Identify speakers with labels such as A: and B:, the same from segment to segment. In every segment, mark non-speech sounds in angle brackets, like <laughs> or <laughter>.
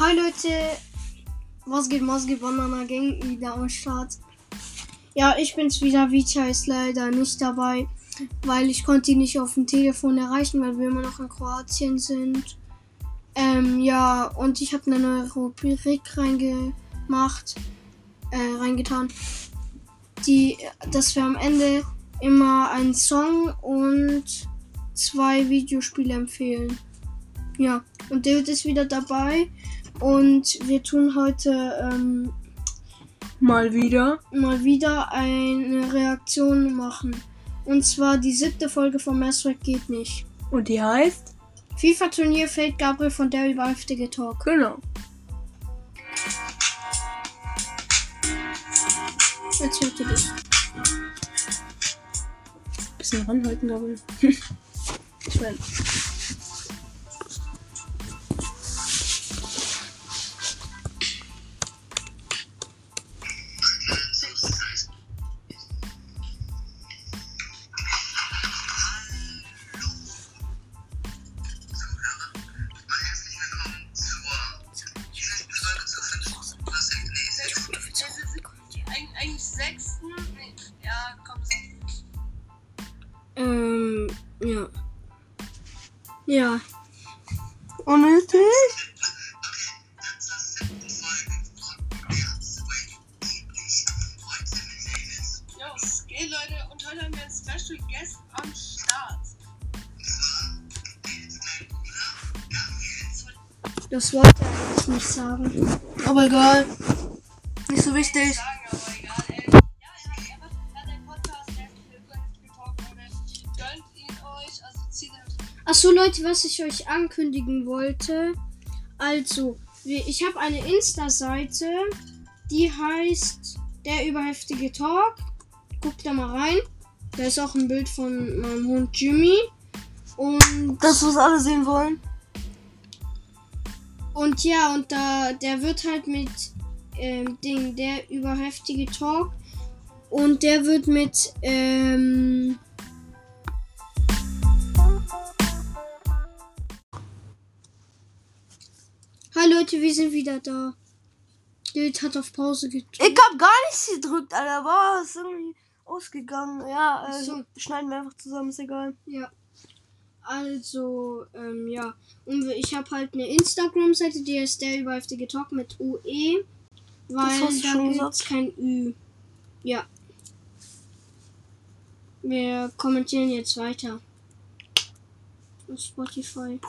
A: Hi Leute, was geht, was geht, Banana Gang wieder am Start. Ja, ich bin's wieder, Vita ist leider nicht dabei, weil ich konnte ihn nicht auf dem Telefon erreichen, weil wir immer noch in Kroatien sind. Ähm, ja, und ich habe eine neue Rubrik reingemacht, äh, reingetan, die, dass wir am Ende immer einen Song und zwei Videospiele empfehlen. Ja, und David ist wieder dabei und wir tun heute ähm,
B: Mal wieder.
A: mal wieder eine Reaktion machen. Und zwar die siebte Folge von Masswreck geht nicht.
B: Und die heißt?
A: FIFA-Turnier fällt Gabriel von der über heftige Talk.
B: Genau.
A: Jetzt hört ihr das.
B: Bisschen ranhalten, Gabriel. <laughs> ich meine.
C: Ja.
B: Unnötig?
C: Was geht, Leute? Und heute haben wir einen Special Guest am Start.
A: Das wollte eigentlich nicht sagen.
B: Aber egal. Nicht so wichtig.
A: Achso, Leute, was ich euch ankündigen wollte. Also, ich habe eine Insta-Seite, die heißt Der überheftige Talk. Guckt da mal rein. Da ist auch ein Bild von meinem Hund Jimmy. Und,
B: Das, was alle sehen wollen.
A: und ja, und da, der wird halt mit ähm, Ding, der überheftige Talk. Und der wird mit, ähm, Leute, wir sind wieder da. Bild hat auf Pause gedrückt.
B: Ich hab gar nichts gedrückt, Alter. War ist irgendwie ausgegangen. Ja,
A: Ach so.
B: schneiden wir einfach zusammen, ist egal.
A: Ja. Also, ähm, ja. Und ich habe halt eine Instagram-Seite, die heißt der überheftige Talk mit UE. Weil
B: du
A: da
B: schon
A: gibt's kein Ü. Ja. Wir kommentieren jetzt weiter. Auf Spotify.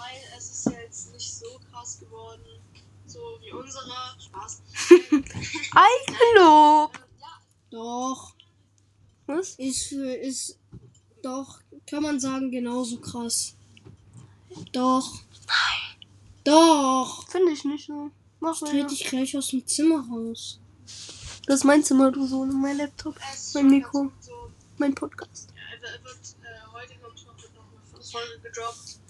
C: Weil es ist ja jetzt nicht so krass geworden. So wie unsere. Spaß. <laughs>
B: Eigenlob.
A: Doch.
B: Was?
A: Ist für, ist, doch, kann man sagen, genauso krass. Doch. Doch.
B: Finde ich nicht so. Mach
A: Ich dich gleich aus dem Zimmer raus.
B: Das ist mein Zimmer, du Sohn. Mein Laptop. Mein Mikro.
C: So,
B: Mein Podcast.
C: Ja, er wird, er wird äh, heute, glaube ich, noch, eine Folge gedroppt.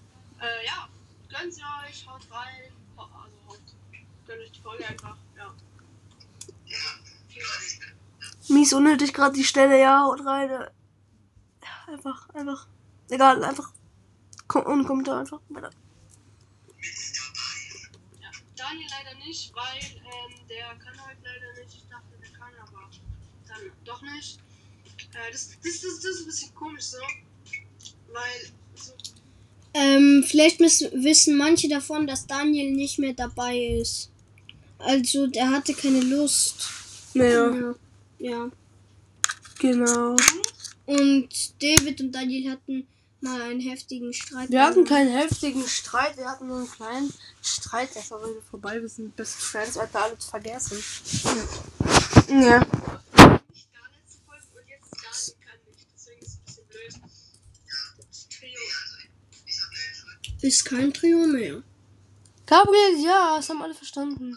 C: Äh, ja, gönnt sie euch, haut rein. Also haut, gönnt euch die Folge einfach. Ja.
B: Mies unnötig gerade die Stelle, ja, haut rein. Ja, einfach, einfach. Egal, einfach. Komm, ohne Kommentar einfach. Weiter.
C: Ja. Daniel leider nicht, weil ähm, der kann heute leider nicht. Ich dachte, der kann, aber dann doch nicht. Äh, das, das, das, das ist ein bisschen komisch so. Weil so,
A: Ähm, vielleicht wissen manche davon, dass Daniel nicht mehr dabei ist. Also, der hatte keine Lust.
B: Naja,
A: Ja. ja.
B: genau.
A: Und David und Daniel hatten mal einen heftigen Streit.
B: Wir hatten keinen heftigen Streit, wir hatten nur einen kleinen Streit, der ist aber wieder vorbei. Wir sind Best Friends, wir alles vergessen. Ja.
C: Das Trio.
A: Ist kein Trio mehr.
B: Gabriel, ja, das haben alle verstanden.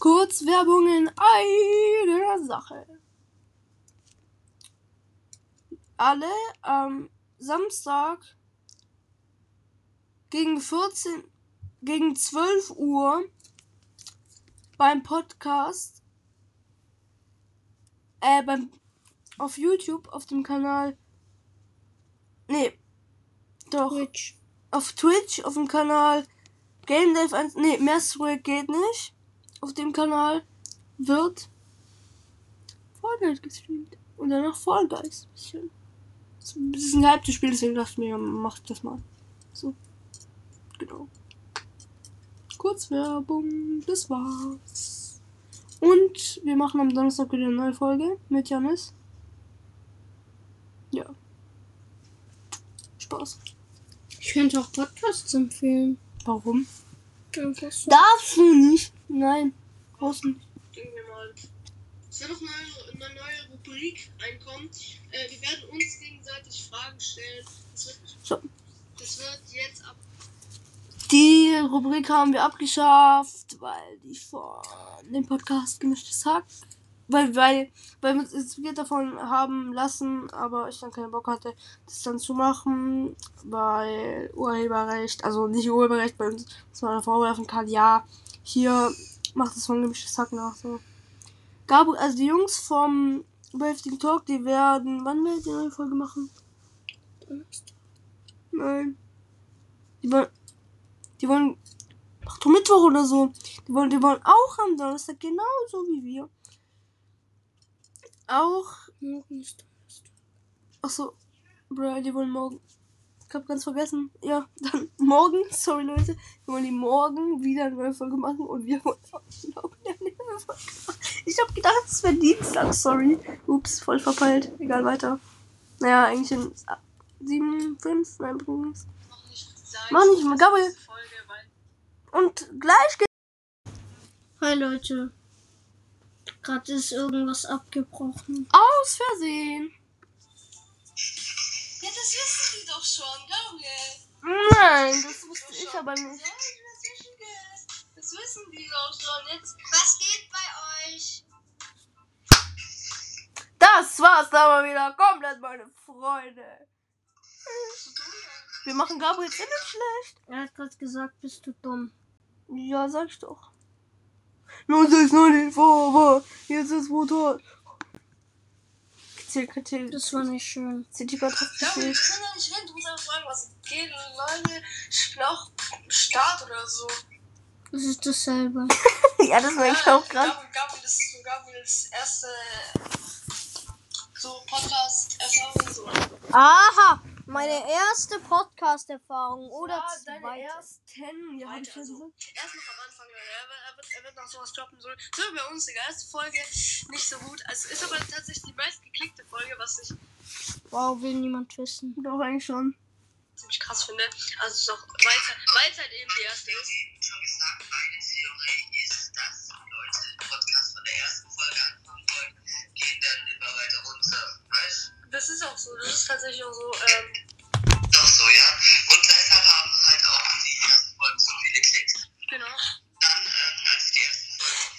B: Kurz Werbung in einer Sache. Alle am Samstag gegen 14, gegen 12 Uhr beim Podcast, äh, beim, auf YouTube, auf dem Kanal, nee, doch,
A: Twitch.
B: auf Twitch, auf dem Kanal Game Dev 1, nee, Masterwork geht nicht. Auf dem Kanal wird Guys gestreamt. Und danach Fall Guys. Bisschen. Das ist ein gehyptes Spiel, deswegen dachte ich mir, mach das mal. So. Genau. Kurzwerbung, das war's. Und wir machen am Donnerstag wieder eine neue Folge mit Janis. Ja. Spaß.
A: Ich könnte auch Podcasts empfehlen.
B: Warum? Darfst du nicht? Nein. Brauchst du nicht.
C: Es wird noch eine, eine neue Rubrik reinkommen. Äh, wir werden uns gegenseitig Fragen stellen. Das wird,
B: So.
C: das wird jetzt ab.
B: Die Rubrik haben wir abgeschafft, weil die von dem Podcast gemischtes Hack. Weil, weil, weil wir uns wir davon haben lassen, aber ich dann keinen Bock hatte, das dann zu machen, weil Urheberrecht, also nicht Urheberrecht bei uns, dass man vorwerfen kann, ja, hier macht es von gemischtes Hack nach, so. Gab, also die Jungs vom Heftigen Talk, die werden, wann werden die neue Folge machen? Nein. Die wollen, die wollen, ach Mittwoch oder so. Die wollen, die wollen auch am Donnerstag genauso wie wir. Auch,
A: Morgen ist
B: ach so, bro, die wollen morgen. Ich hab ganz vergessen. Ja, <laughs> dann morgen, sorry Leute, wir wollen die morgen wieder eine neue Folge machen und wir wollen auch morgen eine neue Folge machen. Ich hab gedacht, es wäre Dienstag, sorry. Ups, voll verpeilt. Egal, weiter. Naja, eigentlich in 7, 5, nein, übrigens. Mach nicht Gabriel. Und gleich geht's.
A: Hi Leute. Gerade ist irgendwas abgebrochen.
B: Aus Versehen.
C: Ja, das wissen die doch schon, Gabriel.
B: Nein, das wusste ich aber nicht.
C: das wissen die. Das wissen die doch schon. Jetzt. Was geht bei euch?
B: Das war's da mal wieder komplett, meine Freunde. Wir machen Gabriel nicht schlecht.
A: Er hat gerade gesagt, bist du dumm.
B: Ja, sag ich doch. Los ist noch nicht vor, jetzt ist Motor. Zählt
A: Das war nicht schön.
B: Gott hat gezählt.
C: ich kann doch nicht reden. Du musst einfach fragen, was geht. Lange Schlauch Start oder so.
A: Das ist dasselbe. <laughs>
B: Ja, das war ich auch gerade.
C: Gabriel, Gabriel ist so Gabriels erste so Podcast-Erfahrung. So.
A: Aha! Meine erste Podcast-Erfahrung oder
B: Ja, deine
A: zweite.
B: ersten. Ja, ja
C: also, erst noch am Anfang, Leute. Er wird, er wird, noch sowas droppen. So, so bei uns, die erste Folge nicht so gut. Also ist aber tatsächlich die meistgeklickte Folge, was ich
A: Wow, will niemand wissen.
B: Doch, eigentlich schon.
C: ziemlich krass finde. Also es ist auch weiter, weil es halt eben die erste ist. Das ist auch so. Das ist tatsächlich auch so. Ähm,
D: Doch so, ja. Und deshalb haben halt auch die ersten Folgen so viele Klicks.
C: genau.
D: Dann, ähm, als sie die ersten Folgen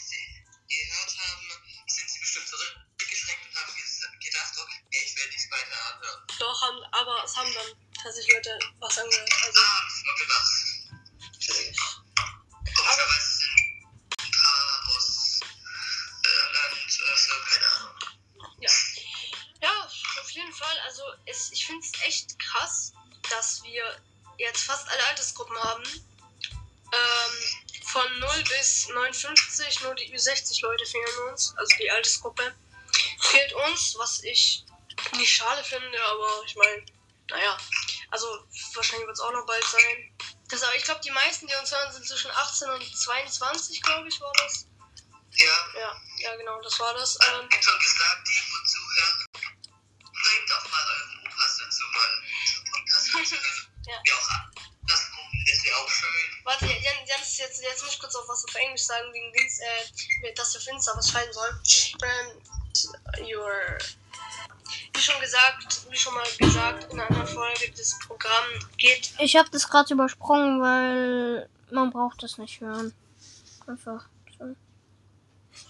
D: gehört haben, sind sie bestimmt zurückgeschreckt und haben gedacht, okay, ich will nichts weiter anhören.
C: Doch, haben, aber es haben dann tatsächlich Leute was angehört. Also,
D: Ah, das war gemacht.
C: 55, nur die Ü60-Leute fehlen uns, also die Altersgruppe. Fehlt uns, was ich nicht schade finde, aber ich meine, naja, also wahrscheinlich wird es auch noch bald sein. Das, aber ich glaube, die meisten, die uns hören, sind zwischen 18 und 22, glaube ich, war das.
D: Ja.
C: Ja, ja genau, das war das. Ähm,
D: ich habe gesagt, die, die zuhören, bringt doch mal euren Opas dazu, mal <laughs> zum Podcast.
C: ja.
D: ja. auch das ist ja auch schön.
C: Warte, jetzt, jetzt muss ich kurz auf was auf Englisch sagen, wegen Dings, äh, dass der Finster was schreiben soll. Ähm, your, wie schon gesagt, wie schon mal gesagt, in einer anderen Folge, das Programm geht.
A: Ich habe das gerade übersprungen, weil man braucht das nicht hören. Einfach. So.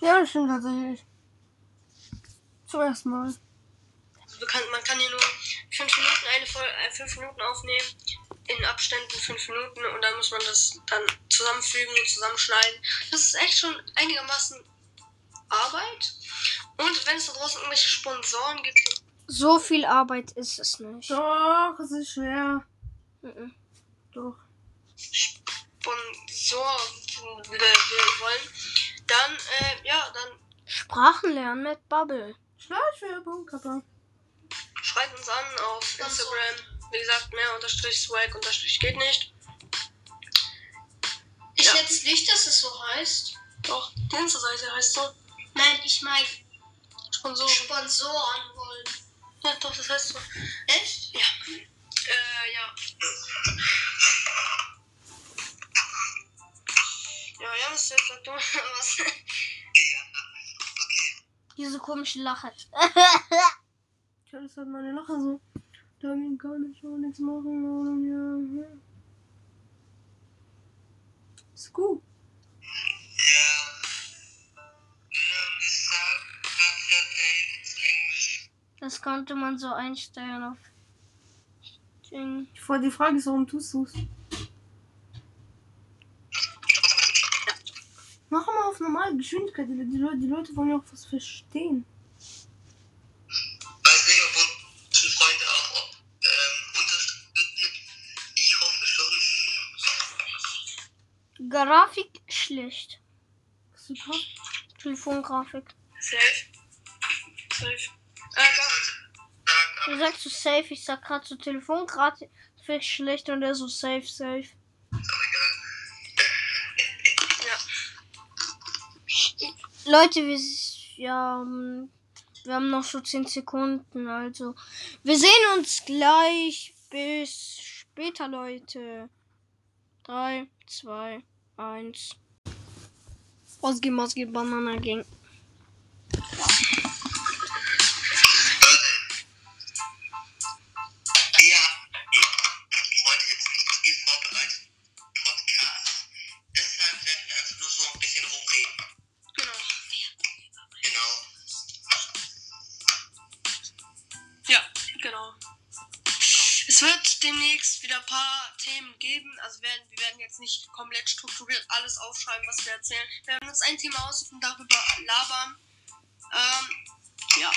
B: Ja, das stimmt tatsächlich. Zum ersten Mal.
C: Also man kann hier nur fünf Minuten eine Folge, äh, fünf Minuten aufnehmen, in Abständen fünf Minuten und dann muss man das dann zusammenfügen und zusammenschneiden. Das ist echt schon einigermaßen Arbeit. Und wenn es da draußen irgendwelche Sponsoren gibt,
A: So viel Arbeit ist es nicht.
B: Doch, es ist schwer.
A: Mhm.
B: Doch.
C: Sponsor wir wollen, dann, äh, ja, dann
A: Sprachen lernen mit Bubble.
B: Schleichwerbung,
C: schreibt uns an auf Instagram. Wie gesagt, mehr unterstrich swag unterstrich geht nicht.
E: Ich
C: Ja.
E: jetzt nicht, dass es so heißt.
C: Doch, die Insta-Seite heißt so.
E: Nein, ich meine
C: Sponsoren.
E: Sponsoren wollen.
C: Ja, doch, das heißt so.
E: Echt?
C: Äh, ja. Ja, Janis, jetzt sag du <laughs> was.
D: Ja, okay.
A: Diese komische Lache.
B: Ich hatte halt meine Lache so. Da kann ich auch nichts machen ohne mir. Ist gut.
A: Das konnte man so einstellen auf Ding.
B: Vor die Frage ist, warum tust du es? Mach mal auf normale Geschwindigkeit. Die, die, Leute, die Leute wollen ja auch was verstehen.
D: Weiß nicht, ob unsere Freunde auch ob, ähm, unterstützen. Ich hoffe schon.
A: Grafik schlecht.
B: Super.
A: Telefongrafik.
C: Safe. Safe. Äh,
A: Du sagst so safe, ich sag grad so Telefongrafik schlecht und der so safe, safe.
D: egal.
A: Leute, wir, ja, ähm, wir haben noch so 10 Sekunden, also. Wir sehen uns gleich. Bis später, Leute. 3, 2, 1. Ausgeh, Ausgeh, Banana Gang.
D: Ja, ich habe heute jetzt nicht viel vorbereitet. Podcast. Deshalb werden wir einfach nur so ein bisschen rumreden.
C: genau.
D: Genau.
C: Ja, genau. Es wird demnächst wieder ein paar Themen geben. Also werden, wir werden jetzt nicht komplett strukturiert alles aufschreiben, was wir erzählen. Wir werden uns ein Thema aussuchen und darüber labern. Ähm, ja.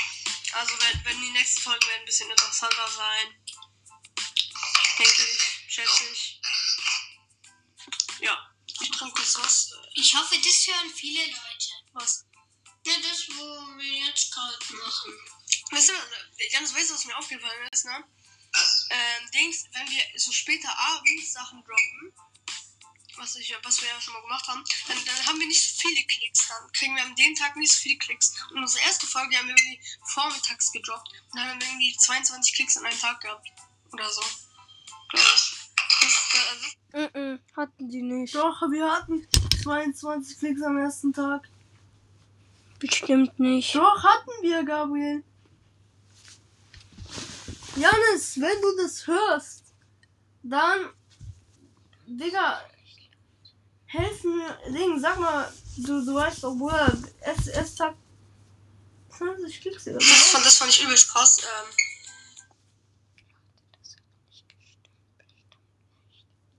C: Also wenn, wenn die nächsten Folgen werden ein bisschen interessanter sein. Denke ich, schätze ich. Ja. Ich trinke kurz was.
E: Ich hoffe, das hören viele Leute.
C: Was?
E: Ja, das, wo wir jetzt gerade machen.
C: Weißt du, Janis, weißt du, was mir aufgefallen ist, ne? Ähm, Dings, wenn wir so später abends Sachen droppen, was, ich, was wir ja schon mal gemacht haben, dann, dann haben wir nicht so viele Klicks. Dann kriegen wir an dem Tag nicht so viele Klicks. Und unsere erste Folge haben wir irgendwie vormittags gedroppt. Und dann haben wir irgendwie 22 Klicks an einem Tag gehabt. Oder so. Glaub ich. Das, also,
A: Mm -mm, hatten die nicht.
B: Doch, wir hatten 22 Klicks am ersten Tag.
A: Bestimmt nicht.
B: Doch, hatten wir, Gabriel. Janis, wenn du das hörst, dann, Digga, helf mir, Ding, sag mal, du, du weißt doch, Bruder, es, es sagt 20 Klicks oder
C: das,
B: so.
C: fand, das fand ich übelst krass. Ähm,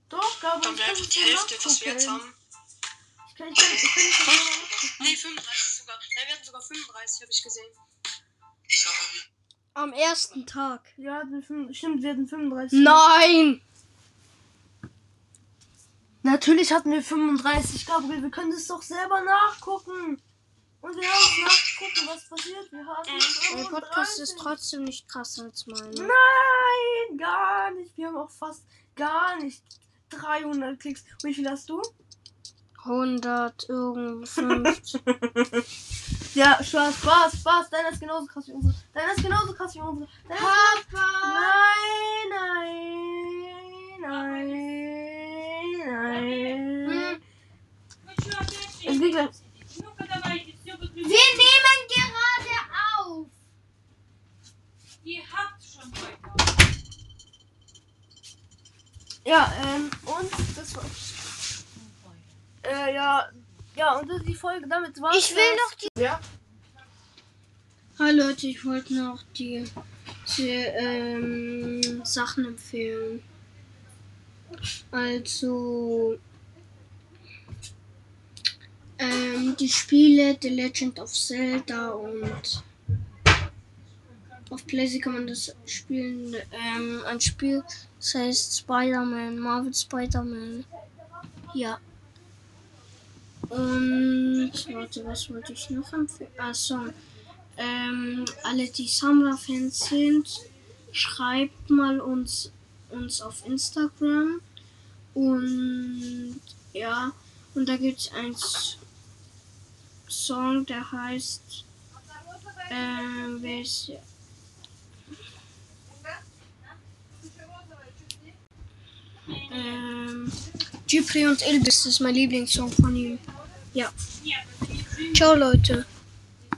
B: Doch, Gabriel,
C: dann wäre
B: ich
C: einfach die Hälfte, was wir jetzt haben.
B: Ich kann, ich kann, ich kann nicht.
C: Nee, 35 sogar. Nein, wir hatten sogar 35, habe ich gesehen.
A: Am ersten Tag.
B: Ja, stimmt, wir hatten 35.
A: Nein!
B: Natürlich hatten wir 35, Gabriel. Wir können das doch selber nachgucken. Und wir haben nachgucken, was passiert. Wir hatten
A: Mein Podcast ist
B: 35.
A: trotzdem nicht krasser als meine.
B: Nein, gar nicht. Wir haben auch fast gar nicht 300 Klicks. Wie viel hast du?
A: 100 irgendwas. <laughs>
B: ja, Spaß, Spaß, Spaß. Deiner ist genauso krass wie unsere. Deiner ist genauso krass wie unsere. Deiner Papa! Nein, nein, nein, nein. Es geht gleich.
E: Wir nehmen gerade auf. Ihr habt schon heute.
B: Ja, ähm, und das war's. Äh, ja. Ja, und das ist die Folge damit war.
A: Ich will noch
B: die. Ja.
A: Hi Leute, ich wollte noch die, die ähm, Sachen empfehlen. Also ähm, die Spiele The Legend of Zelda und auf PlayStation kann man das spielen. Ähm, ein Spiel, das heißt Spider-Man, Marvel Spider-Man. Ja. Und warte, was wollte ich noch empfehlen? Achso. Ähm, alle, die Samra-Fans sind, schreibt mal uns, uns auf Instagram. Und ja, und da gibt es einen Song, der heißt. Ähm, ist. Ähm, Gypri und Ilbis, ist mein Lieblingssong von ihm. Ja. Ciao, Leute.